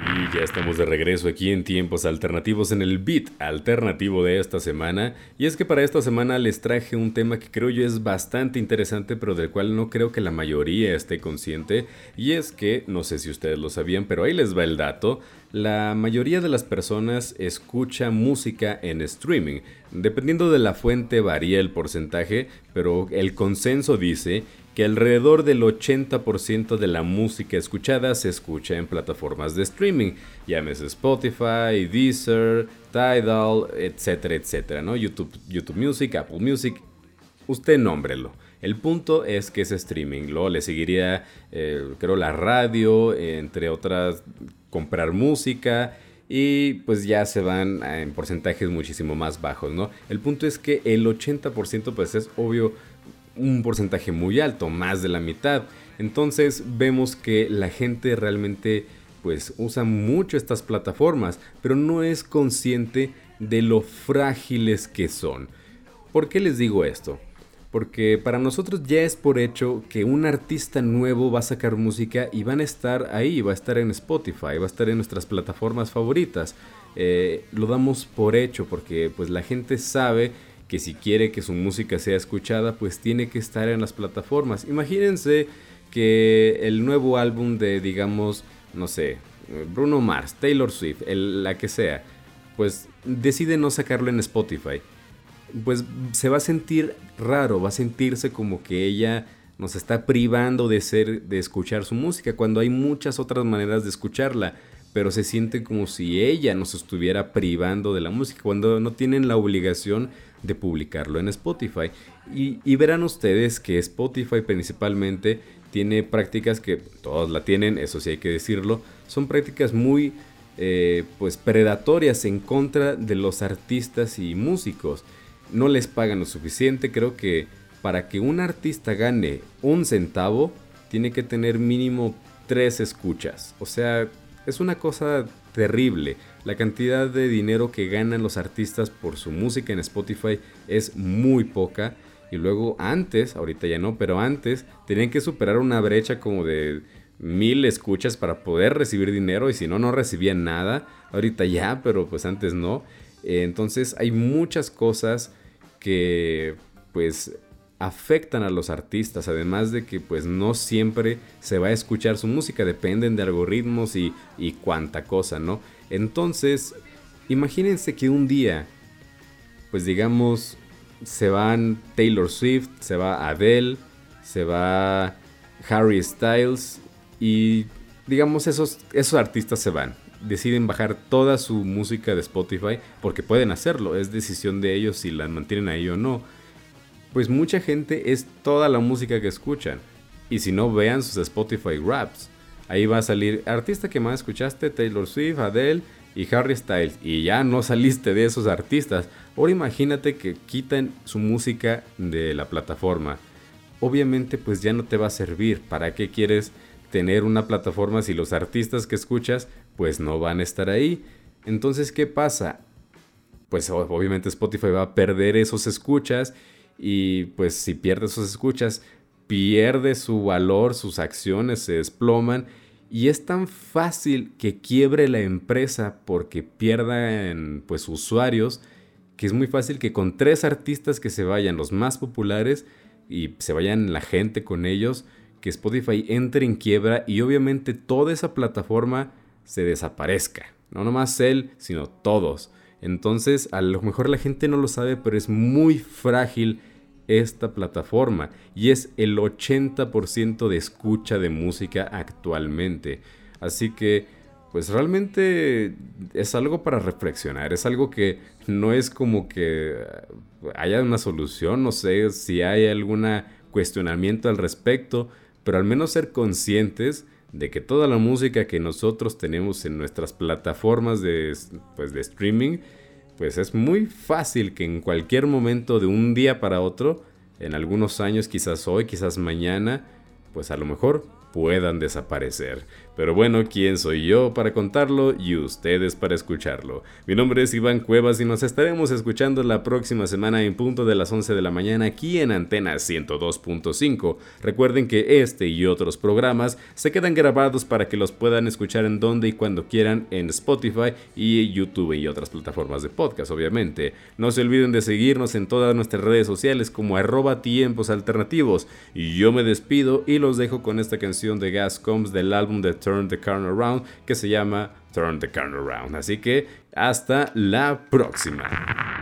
Y ya estamos de regreso aquí en tiempos alternativos en el beat alternativo de esta semana. Y es que para esta semana les traje un tema que creo yo es bastante interesante, pero del cual no creo que la mayoría esté consciente. Y es que, no sé si ustedes lo sabían, pero ahí les va el dato. La mayoría de las personas escucha música en streaming. Dependiendo de la fuente varía el porcentaje, pero el consenso dice que alrededor del 80% de la música escuchada se escucha en plataformas de streaming, llámese Spotify, Deezer, Tidal, etcétera, etcétera, ¿no? YouTube, YouTube Music, Apple Music, usted nómbrelo. El punto es que es streaming, luego le seguiría, eh, creo, la radio, entre otras, comprar música y pues ya se van en porcentajes muchísimo más bajos, ¿no? El punto es que el 80% pues es obvio un porcentaje muy alto, más de la mitad. Entonces vemos que la gente realmente pues usa mucho estas plataformas, pero no es consciente de lo frágiles que son. ¿Por qué les digo esto? Porque para nosotros ya es por hecho que un artista nuevo va a sacar música y van a estar ahí, va a estar en Spotify, va a estar en nuestras plataformas favoritas. Eh, lo damos por hecho porque pues la gente sabe que si quiere que su música sea escuchada, pues tiene que estar en las plataformas. Imagínense que el nuevo álbum de, digamos, no sé, Bruno Mars, Taylor Swift, la que sea, pues decide no sacarlo en Spotify. Pues se va a sentir raro, va a sentirse como que ella nos está privando de ser de escuchar su música cuando hay muchas otras maneras de escucharla pero se siente como si ella nos estuviera privando de la música cuando no tienen la obligación de publicarlo en Spotify. Y, verán ustedes que Spotify principalmente tiene prácticas que todos la tienen, eso sí hay que decirlo, son prácticas muy eh, pues predatorias en contra de los artistas y músicos. No les pagan lo suficiente, creo que para que un artista gane un centavo, tiene que tener mínimo tres escuchas. O sea, es una cosa terrible. La cantidad de dinero que ganan los artistas por su música en Spotify es muy poca. Y luego antes, ahorita ya no, pero antes tenían que superar una brecha como de mil escuchas para poder recibir dinero y si no, no recibían nada. Ahorita ya, pero pues antes no. entonces hay muchas cosas que pues afectan a los artistas, además de que pues no siempre se va a escuchar su música, dependen de algoritmos y, cuánta cosa, ¿no? Entonces, imagínense que un día, pues digamos, se van Taylor Swift, se va Adele, se va Harry Styles y digamos esos, esos artistas se van. Deciden bajar toda su música de Spotify porque pueden hacerlo, es decisión de ellos si la mantienen ahí o no pues mucha gente es toda la música que escuchan. Y si no, vean sus Spotify Raps. Ahí va a salir artista que más escuchaste, Taylor Swift, Adele y Harry Styles. Y ya no saliste de esos artistas. Ahora imagínate que quitan su música de la plataforma. Obviamente pues ya no te va a servir. ¿Para qué quieres tener una plataforma si los artistas que escuchas pues no van a estar ahí? Entonces, ¿qué pasa? Pues obviamente Spotify va a perder esos escuchas y pues si pierde sus escuchas, pierde su valor, sus acciones se desploman y es tan fácil que quiebre la empresa porque pierdan pues usuarios que es muy fácil que con tres artistas que se vayan los más populares y se vayan la gente con ellos que Spotify entre en quiebra y obviamente toda esa plataforma se desaparezca. No nomás él sino todos. Entonces, a lo mejor la gente no lo sabe, pero es muy frágil esta plataforma y es el 80% de escucha de música actualmente. Así que, pues realmente es algo para reflexionar, es algo que no es como que haya una solución, no sé si hay algún cuestionamiento al respecto, pero al menos ser conscientes de que toda la música que nosotros tenemos en nuestras plataformas de, pues, de streaming, pues es muy fácil que en cualquier momento de un día para otro, en algunos años, quizás hoy, quizás mañana, pues a lo mejor puedan desaparecer. Pero bueno, ¿quién soy yo para contarlo y ustedes para escucharlo? Mi nombre es Iván Cuevas y nos estaremos escuchando la próxima semana en punto de las 11 de la mañana aquí en Antena 102.5. Recuerden que este y otros programas se quedan grabados para que los puedan escuchar en donde y cuando quieran en Spotify y YouTube y otras plataformas de podcast, obviamente. No se olviden de seguirnos en todas nuestras redes sociales como arroba tiempos alternativos. Yo me despido y los dejo con esta canción de Gas Combs del álbum de Turn the Car Around que se llama Turn the Car Around. Así que hasta la próxima.